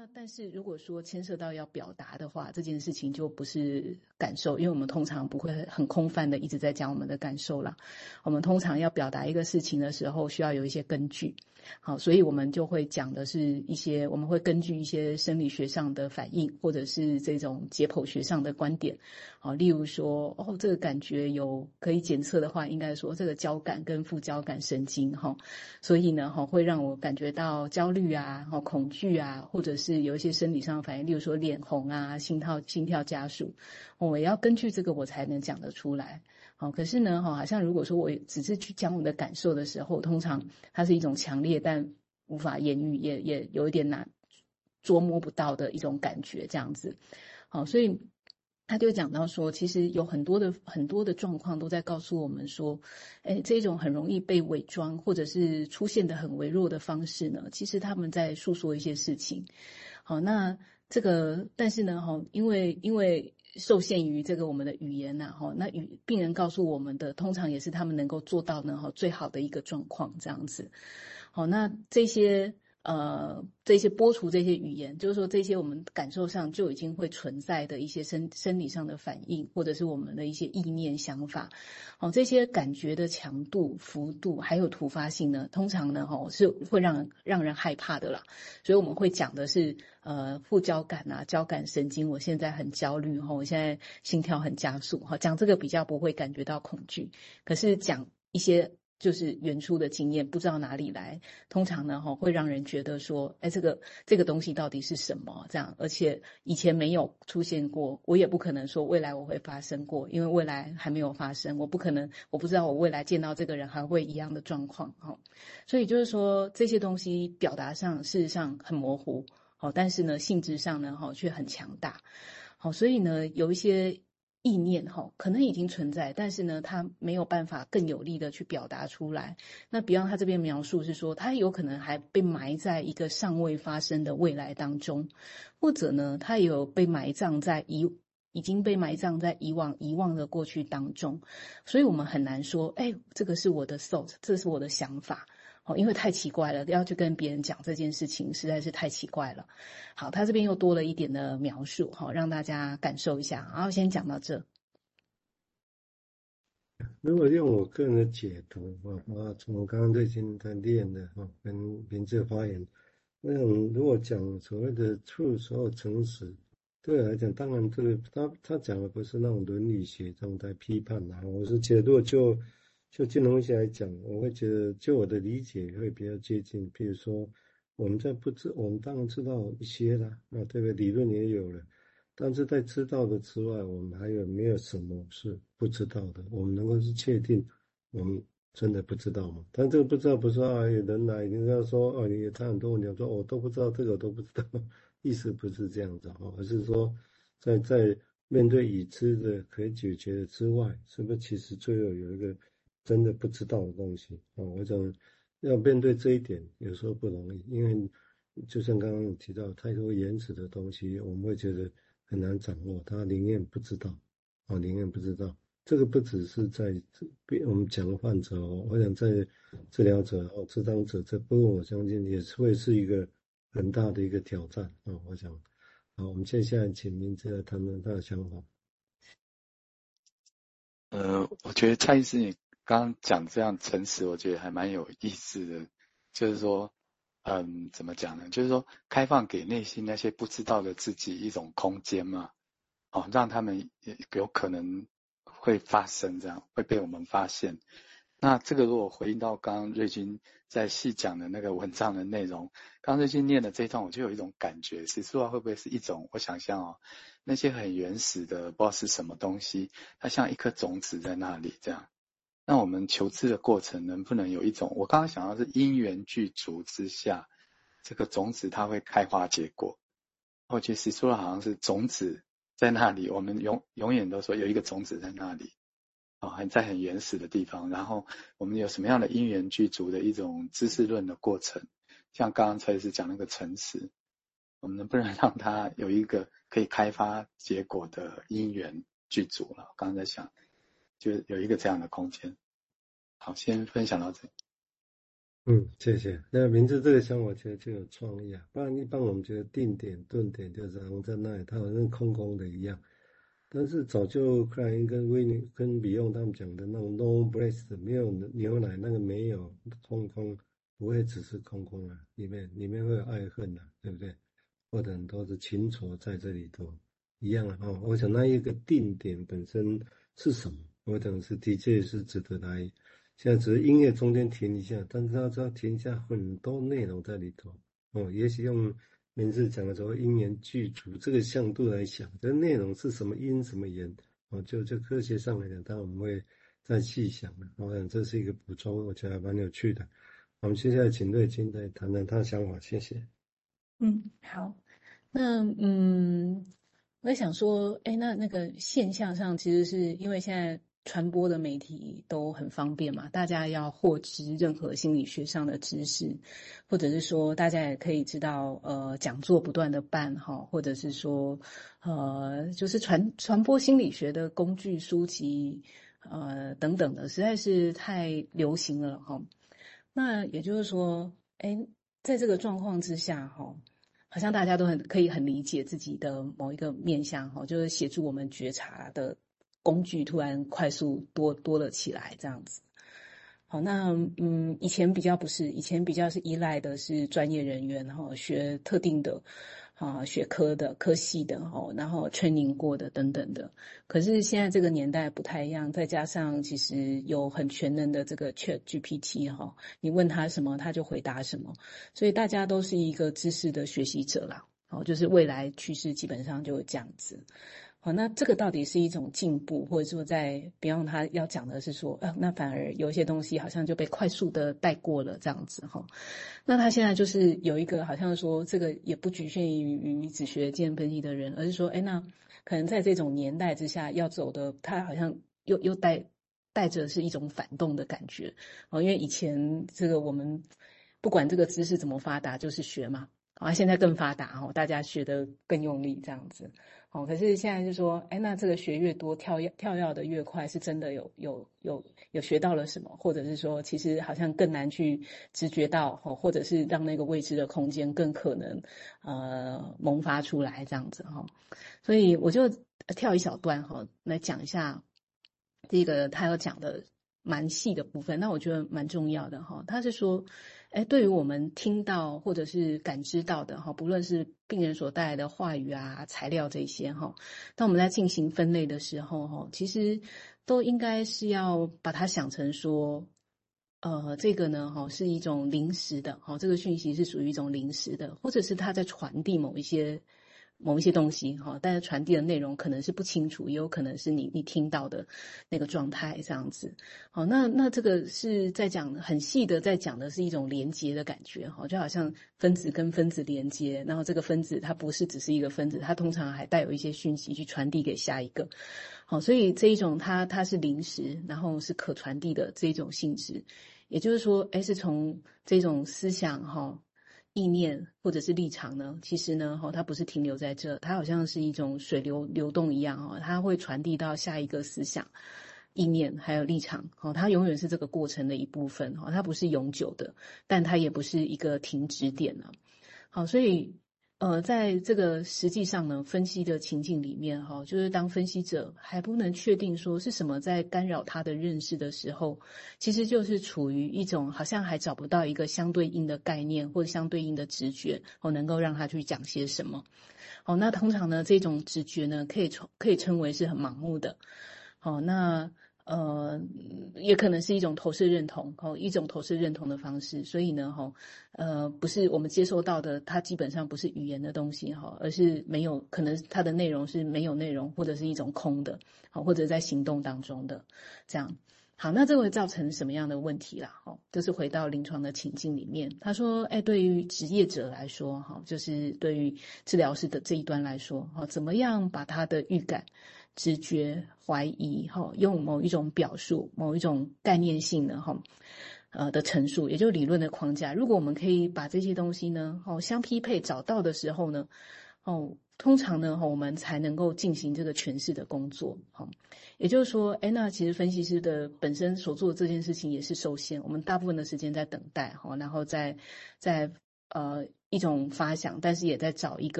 那但是如果说牵涉到要表达的话，这件事情就不是感受，因为我们通常不会很空泛的一直在讲我们的感受啦。我们通常要表达一个事情的时候，需要有一些根据。好，所以我们就会讲的是一些，我们会根据一些生理学上的反应，或者是这种解剖学上的观点。好，例如说，哦，这个感觉有可以检测的话，应该说这个交感跟副交感神经，哈，所以呢，哈，会让我感觉到焦虑啊，哈，恐惧啊，或者是有一些生理上的反应，例如说脸红啊，心跳心跳加速，我要根据这个我才能讲得出来。好，可是呢，哈，好像如果说我只是去讲我的感受的时候，通常它是一种强烈但无法言语，也也有一点难捉摸不到的一种感觉，这样子。好，所以他就讲到说，其实有很多的很多的状况都在告诉我们说，哎，这种很容易被伪装或者是出现的很微弱的方式呢，其实他们在诉说一些事情。好，那这个，但是呢，哈，因为因为。受限于这个我们的语言呐，哈，那语病人告诉我们的，通常也是他们能够做到呢，哈，最好的一个状况这样子。好，那这些呃，这些播出这些语言，就是说这些我们感受上就已经会存在的一些生生理上的反应，或者是我们的一些意念想法。哦，这些感觉的强度、幅度还有突发性呢，通常呢，哈，是会让让人害怕的啦。所以我们会讲的是。呃，副交感啊，交感神经，我现在很焦虑哈，我现在心跳很加速哈，讲这个比较不会感觉到恐惧，可是讲一些就是原初的经验，不知道哪里来，通常呢哈会让人觉得说，哎，这个这个东西到底是什么？这样，而且以前没有出现过，我也不可能说未来我会发生过，因为未来还没有发生，我不可能，我不知道我未来见到这个人还会一样的状况哈，所以就是说这些东西表达上事实上很模糊。好，但是呢，性质上呢，哈，却很强大。好，所以呢，有一些意念，哈，可能已经存在，但是呢，他没有办法更有力的去表达出来。那比方他这边描述是说，他有可能还被埋在一个尚未发生的未来当中，或者呢，他有被埋葬在已已经被埋葬在以往遗忘的过去当中。所以我们很难说，哎，这个是我的 thought，这是我的想法。因为太奇怪了，要去跟别人讲这件事情实在是太奇怪了。好，他这边又多了一点的描述，哈，让大家感受一下。然后先讲到这。如果用我个人的解读，我我，从刚刚最近在练的，哈，跟名字发言，那种如果讲所谓的 truth 或诚实，对我来讲，当然这个他他讲的不是那种伦理学这种在批判啊，我是觉得如果就。就金融学来讲，我会觉得，就我的理解会比较接近。比如说，我们在不知，我们当然知道一些啦，啊，这个理论也有了。但是在知道的之外，我们还有没有什么是不知道的？我们能够是确定，我们真的不知道吗？但这个不知道不是啊，有人来，你要说哦，你他很多问题，说我都不知道这个，我都不知道，意思不是这样子哈，而是说，在在面对已知的可以解决的之外，是不是其实最后有一个？真的不知道的东西啊，我想要面对这一点，有时候不容易，因为就像刚刚提到太多原始的东西，我们会觉得很难掌握。他宁愿不知道，啊，宁愿不知道。这个不只是在我们讲患者哦，我想在治疗者哦、咨商者这部分，我相信也是会是一个很大的一个挑战啊。我想，好，我们接下来请明志来谈谈他的想法。呃，我觉得蔡医师你。刚刚讲这样诚实，我觉得还蛮有意思的。就是说，嗯，怎么讲呢？就是说，开放给内心那些不知道的自己一种空间嘛，哦，让他们有可能会发生这样，会被我们发现。那这个如果回应到刚刚瑞君在细讲的那个文章的内容，刚刚瑞君念的这一段，我就有一种感觉，是说会不会是一种？我想象哦，那些很原始的，不知道是什么东西，它像一颗种子在那里这样。那我们求知的过程能不能有一种？我刚刚想到是因缘具足之下，这个种子它会开花结果。我其实说的好像是种子在那里，我们永永远都说有一个种子在那里，啊，很在很原始的地方。然后我们有什么样的因缘具足的一种知识论的过程？像刚刚蔡医师讲那个诚实，我们能不能让它有一个可以开发结果的因缘具足了？我刚刚在想。就有一个这样的空间。好，先分享到这。嗯，谢谢。那名字这个想法其实就有创意啊，不然一般我们觉得定点、顿点就是好像在那里，它好像空空的一样。但是早就克莱因跟威尼跟比用他们讲的那种 no breast 没有牛奶，那个没有空空，不会只是空空啊，里面里面会有爱恨啊，对不对？或者很多的情愁在这里头一样啊。哦，我想那一个定点本身是什么？我想是的确是值得来。现在只是音乐中间停一下，但是他知道停下很多内容在里头哦，也许用。名字讲的时候，因缘具足这个向度来想，这内容是什么因什么缘哦，就就科学上来讲，当然我们会再细想的。我想这是一个补充，我觉得还蛮有趣的。我们接下来请瑞金来谈谈他的想法，谢谢。嗯，好，那嗯，我也想说，哎，那那个现象上，其实是因为现在。传播的媒体都很方便嘛，大家要获知任何心理学上的知识，或者是说大家也可以知道，呃，讲座不断的办哈，或者是说，呃，就是传传播心理学的工具书籍，呃，等等的，实在是太流行了哈。那也就是说，哎，在这个状况之下哈，好像大家都很可以很理解自己的某一个面向哈，就是协助我们觉察的。工具突然快速多多了起来，这样子。好，那嗯，以前比较不是，以前比较是依赖的是专业人员，然后学特定的啊学科的科系的，哦，然后 training 过的等等的。可是现在这个年代不太一样，再加上其实有很全能的这个 Chat GPT 哈，你问他什么他就回答什么，所以大家都是一个知识的学习者啦。哦，就是未来趋势基本上就是这样子。好，那这个到底是一种进步，或者说在 Beyond 他要讲的是说，呃，那反而有一些东西好像就被快速的带过了这样子哈。那他现在就是有一个好像说，这个也不局限于于只学精神分析的人，而是说，哎，那可能在这种年代之下要走的，他好像又又带带着是一种反动的感觉哦，因为以前这个我们不管这个知识怎么发达，就是学嘛，啊，现在更发达哈，大家学得更用力这样子。哦，可是现在就说，哎，那这个学越多，跳跃跳跃的越快，是真的有有有有学到了什么，或者是说，其实好像更难去直觉到，或者是让那个未知的空间更可能呃萌发出来这样子哈。所以我就跳一小段哈，来讲一下这个他要讲的蛮细的部分，那我觉得蛮重要的哈。他是说。哎，对于我们听到或者是感知到的哈，不论是病人所带来的话语啊、材料这些哈，当我们在进行分类的时候哈，其实都应该是要把它想成说，呃，这个呢哈是一种临时的哈，这个讯息是属于一种临时的，或者是它在传递某一些。某一些东西哈，但是传递的内容可能是不清楚，也有可能是你你听到的那个状态这样子。好，那那这个是在讲很细的，在讲的是一种连接的感觉哈，就好像分子跟分子连接，然后这个分子它不是只是一个分子，它通常还带有一些讯息去传递给下一个。好，所以这一种它它是临时，然后是可传递的这一种性质，也就是说，哎，是从这种思想哈。意念或者是立场呢？其实呢，哈，它不是停留在这，它好像是一种水流流动一样，哦，它会传递到下一个思想、意念还有立场，哈，它永远是这个过程的一部分，哈，它不是永久的，但它也不是一个停止点了，好，所以。呃，在这个实际上呢，分析的情境里面，哈，就是当分析者还不能确定说是什么在干扰他的认识的时候，其实就是处于一种好像还找不到一个相对应的概念或者相对应的直觉，哦，能够让他去讲些什么。哦，那通常呢，这种直觉呢，可以称可以称为是很盲目的。好，那。呃，也可能是一种投射认同，哦，一种投射认同的方式。所以呢，哈，呃，不是我们接收到的，它基本上不是语言的东西，哈，而是没有可能它的内容是没有内容，或者是一种空的，好，或者在行动当中的这样。好，那这会造成什么样的问题啦？哈，就是回到临床的情境里面，他说，哎，对于职业者来说，哈，就是对于治疗师的这一端来说，哈，怎么样把他的预感。直觉、怀疑，哈，用某一种表述、某一种概念性的，哈，呃的陈述，也就是理论的框架。如果我们可以把这些东西呢，哦，相匹配找到的时候呢，哦，通常呢，我们才能够进行这个诠释的工作。哈，也就是说，哎，那其实分析师的本身所做的这件事情也是受限，我们大部分的时间在等待，哈，然后在在呃一种发想，但是也在找一个